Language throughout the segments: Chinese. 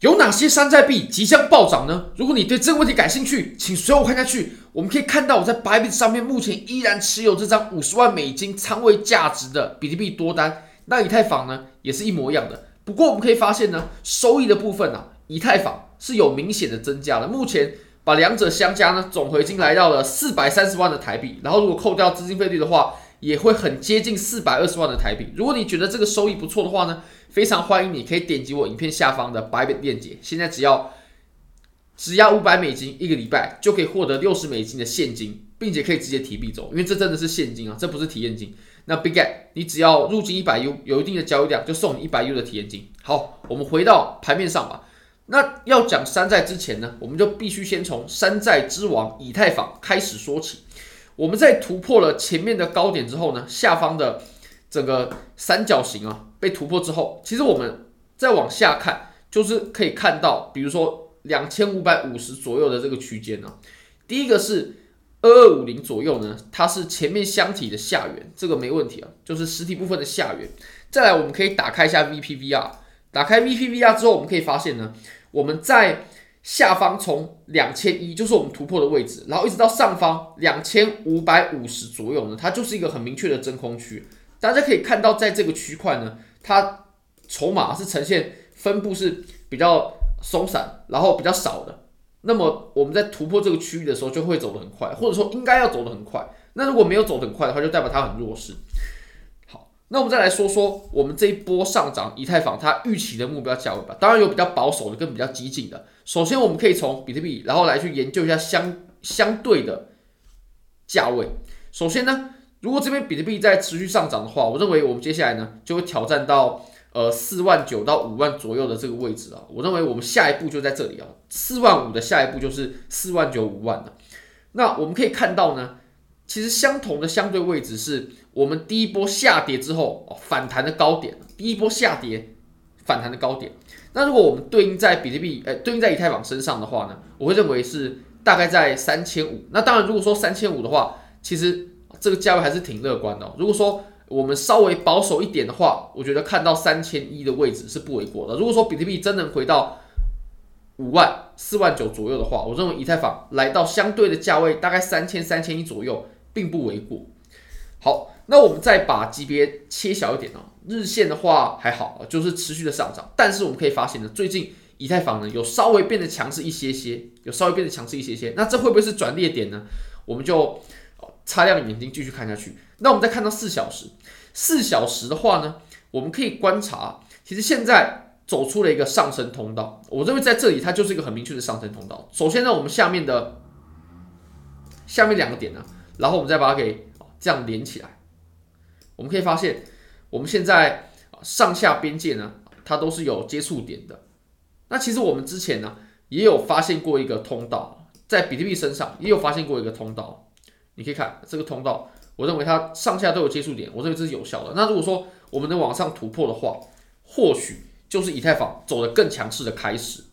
有哪些山寨币即将暴涨呢？如果你对这个问题感兴趣，请随我看下去。我们可以看到，我在 Bybit 上面目前依然持有这张五十万美金仓位价值的比特币多单。那以太坊呢，也是一模一样的。不过我们可以发现呢，收益的部分啊，以太坊是有明显的增加的。目前把两者相加呢，总回金来到了四百三十万的台币。然后如果扣掉资金费率的话，也会很接近四百二十万的台币。如果你觉得这个收益不错的话呢，非常欢迎你可以点击我影片下方的 Bybit 链接，现在只要只要五百美金一个礼拜，就可以获得六十美金的现金，并且可以直接提币走，因为这真的是现金啊，这不是体验金。那 Big Get，你只要入金一百 U，有一定的交易量，就送你一百 U 的体验金。好，我们回到盘面上吧。那要讲山寨之前呢，我们就必须先从山寨之王以太坊开始说起。我们在突破了前面的高点之后呢，下方的整个三角形啊被突破之后，其实我们再往下看，就是可以看到，比如说两千五百五十左右的这个区间呢，第一个是二二五零左右呢，它是前面箱体的下缘，这个没问题啊，就是实体部分的下缘。再来，我们可以打开一下 VPVR，打开 VPVR 之后，我们可以发现呢，我们在下方从两千一就是我们突破的位置，然后一直到上方两千五百五十左右呢，它就是一个很明确的真空区。大家可以看到，在这个区块呢，它筹码是呈现分布是比较松散，然后比较少的。那么我们在突破这个区域的时候，就会走得很快，或者说应该要走得很快。那如果没有走得很快的话，就代表它很弱势。好那我们再来说说我们这一波上涨，以太坊它预期的目标价位吧。当然有比较保守的跟比较激进的。首先我们可以从比特币，然后来去研究一下相相对的价位。首先呢，如果这边比特币在持续上涨的话，我认为我们接下来呢就会挑战到呃四万九到五万左右的这个位置啊。我认为我们下一步就在这里啊，四万五的下一步就是四万九五万的。那我们可以看到呢。其实相同的相对位置是我们第一波下跌之后哦反弹的高点，第一波下跌反弹的高点。那如果我们对应在比特币，呃，对应在以太坊身上的话呢，我会认为是大概在三千五。那当然，如果说三千五的话，其实这个价位还是挺乐观的。如果说我们稍微保守一点的话，我觉得看到三千一的位置是不为过的。如果说比特币真能回到五万、四万九左右的话，我认为以太坊来到相对的价位，大概三千、三千一左右。并不为过。好，那我们再把级别切小一点哦。日线的话还好，就是持续的上涨。但是我们可以发现呢，最近以太坊呢有稍微变得强势一些些，有稍微变得强势一些些。那这会不会是转捩点呢？我们就擦亮眼睛继续看下去。那我们再看到四小时，四小时的话呢，我们可以观察，其实现在走出了一个上升通道。我认为在这里它就是一个很明确的上升通道。首先呢，我们下面的下面两个点呢。然后我们再把它给这样连起来，我们可以发现，我们现在上下边界呢，它都是有接触点的。那其实我们之前呢，也有发现过一个通道，在比特币身上也有发现过一个通道。你可以看这个通道，我认为它上下都有接触点，我认为这是有效的。那如果说我们能往上突破的话，或许就是以太坊走得更强势的开始。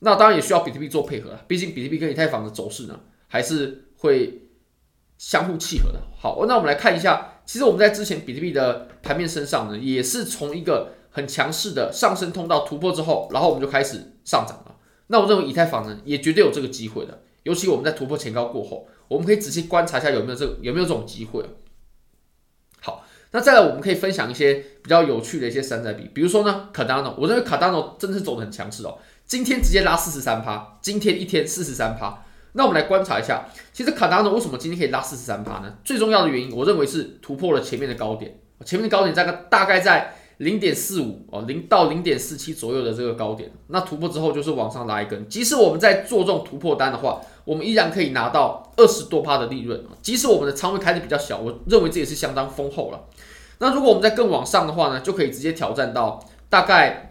那当然也需要比特币做配合，毕竟比特币跟以太坊的走势呢，还是会。相互契合的。好，那我们来看一下，其实我们在之前比特币的盘面身上呢，也是从一个很强势的上升通道突破之后，然后我们就开始上涨了。那我认为以太坊呢，也绝对有这个机会的。尤其我们在突破前高过后，我们可以仔细观察一下有没有这个、有没有这种机会。好，那再来我们可以分享一些比较有趣的一些山寨币，比如说呢，Cardano，我认为 Cardano 真的是走得很强势哦，今天直接拉四十三趴，今天一天四十三趴。那我们来观察一下，其实卡达诺为什么今天可以拉四十三趴呢？最重要的原因，我认为是突破了前面的高点，前面的高点大概大概在零点四五哦，零到零点四七左右的这个高点。那突破之后就是往上拉一根，即使我们在做这种突破单的话，我们依然可以拿到二十多趴的利润。即使我们的仓位开的比较小，我认为这也是相当丰厚了。那如果我们再更往上的话呢，就可以直接挑战到大概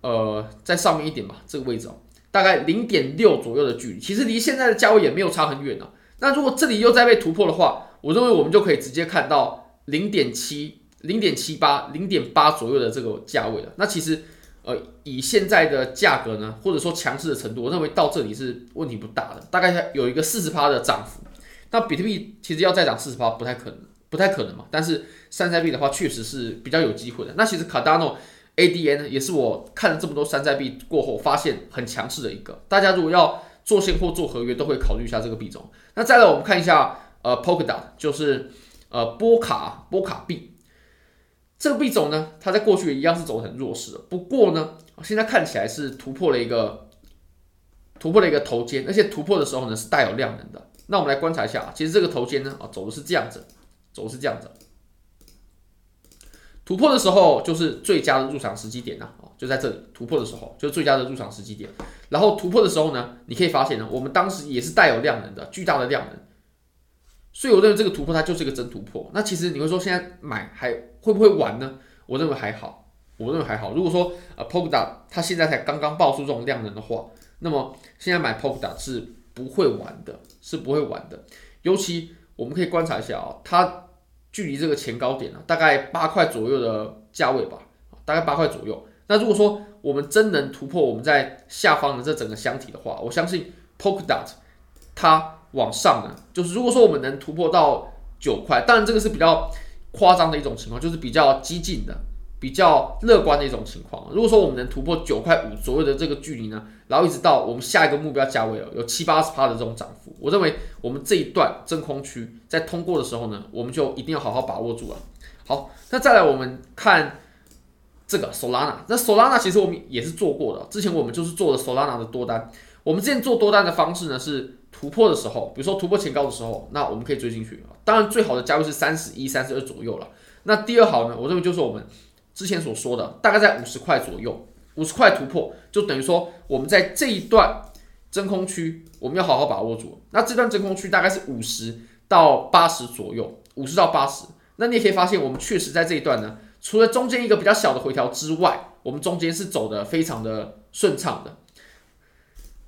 呃在上面一点吧，这个位置哦。大概零点六左右的距离，其实离现在的价位也没有差很远呢。那如果这里又再被突破的话，我认为我们就可以直接看到零点七、零点七八、零点八左右的这个价位了。那其实，呃，以现在的价格呢，或者说强势的程度，我认为到这里是问题不大的，大概有一个四十趴的涨幅。那比特币其实要再涨四十趴不太可能，不太可能嘛。但是山寨币的话，确实是比较有机会的。那其实 Cardano。ADN 呢，也是我看了这么多山寨币过后发现很强势的一个。大家如果要做现货、做合约，都会考虑一下这个币种。那再来，我们看一下呃 Polkadot，就是呃波卡波卡币。这个币种呢，它在过去也一样是走得很弱势的。不过呢，现在看起来是突破了一个突破了一个头肩，而且突破的时候呢是带有量能的。那我们来观察一下，其实这个头肩呢啊走的是这样子，走的是这样子。突破的时候就是最佳的入场时机点呐，哦，就在这里突破的时候就是最佳的入场时机点。然后突破的时候呢，你可以发现呢，我们当时也是带有量能的，巨大的量能。所以我认为这个突破它就是一个真突破。那其实你会说现在买还会不会玩呢？我认为还好，我认为还好。如果说呃 Polkadot 它现在才刚刚爆出这种量能的话，那么现在买 Polkadot 是不会玩的，是不会玩的。尤其我们可以观察一下啊、它距离这个前高点呢、啊，大概八块左右的价位吧，大概八块左右。那如果说我们真能突破我们在下方的这整个箱体的话，我相信 Polkadot 它。往上呢，就是如果说我们能突破到九块，当然这个是比较夸张的一种情况，就是比较激进的、比较乐观的一种情况。如果说我们能突破九块五左右的这个距离呢，然后一直到我们下一个目标价位哦，有七八十趴的这种涨幅，我认为我们这一段真空区在通过的时候呢，我们就一定要好好把握住了。好，那再来我们看这个 Solana，那 Solana 其实我们也是做过的，之前我们就是做了 Solana 的多单，我们之前做多单的方式呢是。突破的时候，比如说突破前高的时候，那我们可以追进去。当然，最好的价位是三十一、三十二左右了。那第二好呢，我认为就是我们之前所说的，大概在五十块左右，五十块突破，就等于说我们在这一段真空区，我们要好好把握住。那这段真空区大概是五十到八十左右，五十到八十。那你也可以发现，我们确实在这一段呢，除了中间一个比较小的回调之外，我们中间是走的非常的顺畅的。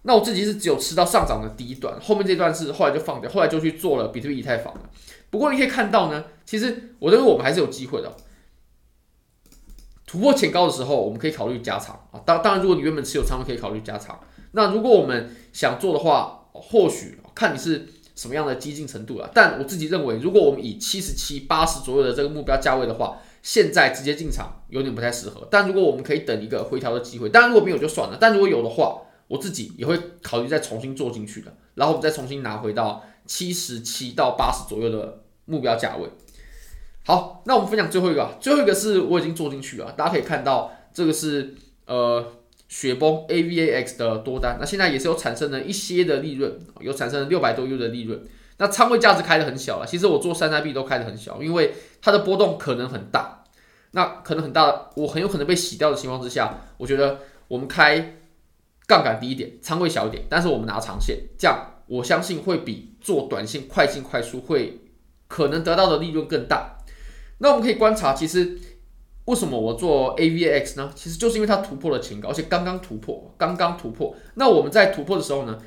那我自己是只有吃到上涨的第一段，后面这段是后来就放掉，后来就去做了比特币、以太坊了。不过你可以看到呢，其实我认为我们还是有机会的。突破前高的时候，我们可以考虑加仓啊。当当然，如果你原本持有仓位，可以考虑加仓。那如果我们想做的话，或许看你是什么样的激进程度了。但我自己认为，如果我们以七十七、八十左右的这个目标价位的话，现在直接进场有点不太适合。但如果我们可以等一个回调的机会，当然如果没有就算了。但如果有的话，我自己也会考虑再重新做进去的，然后我们再重新拿回到七十七到八十左右的目标价位。好，那我们分享最后一个，最后一个是我已经做进去了，大家可以看到这个是呃雪崩 AVAX 的多单，那现在也是有产生了一些的利润，有产生了六百多 U 的利润。那仓位价值开得很小了，其实我做山寨币都开得很小，因为它的波动可能很大，那可能很大，我很有可能被洗掉的情况之下，我觉得我们开。杠杆低一点，仓位小一点，但是我们拿长线，这样我相信会比做短线快进快出会可能得到的利润更大。那我们可以观察，其实为什么我做 AVAX 呢？其实就是因为它突破了前高，而且刚刚突破，刚刚突破。那我们在突破的时候呢，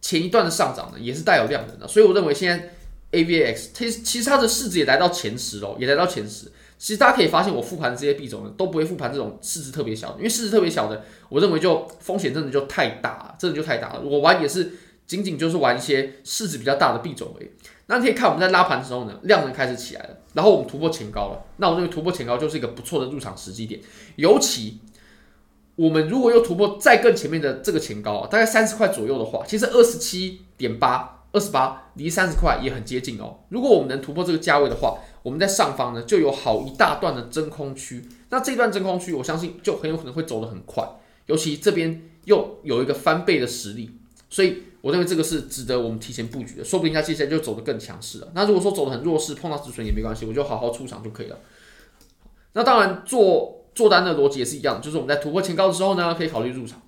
前一段的上涨呢也是带有量能的，所以我认为现在 AVAX 它其实它的市值也来到前十了，也来到前十。其实大家可以发现，我复盘这些币种呢，都不会复盘这种市值特别小的，因为市值特别小的，我认为就风险真的就太大了，真的就太大了。我玩也是仅仅就是玩一些市值比较大的币种而已。那你可以看我们在拉盘的时候呢，量能开始起来了，然后我们突破前高了。那我认为突破前高就是一个不错的入场时机点，尤其我们如果又突破再更前面的这个前高，大概三十块左右的话，其实二十七点八、二十八离三十块也很接近哦。如果我们能突破这个价位的话，我们在上方呢，就有好一大段的真空区，那这段真空区，我相信就很有可能会走得很快，尤其这边又有一个翻倍的实力，所以我认为这个是值得我们提前布局的，说不定它接下来就走得更强势了。那如果说走得很弱势，碰到止损也没关系，我就好好出场就可以了。那当然做做单的逻辑也是一样，就是我们在突破前高的时候呢，可以考虑入场，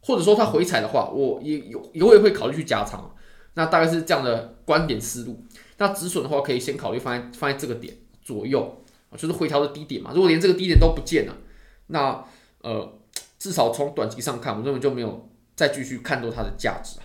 或者说它回踩的话，我也有也会会考虑去加仓，那大概是这样的观点思路。那止损的话，可以先考虑放在放在这个点左右，就是回调的低点嘛。如果连这个低点都不见了，那呃，至少从短期上看，我认为就没有再继续看多它的价值了。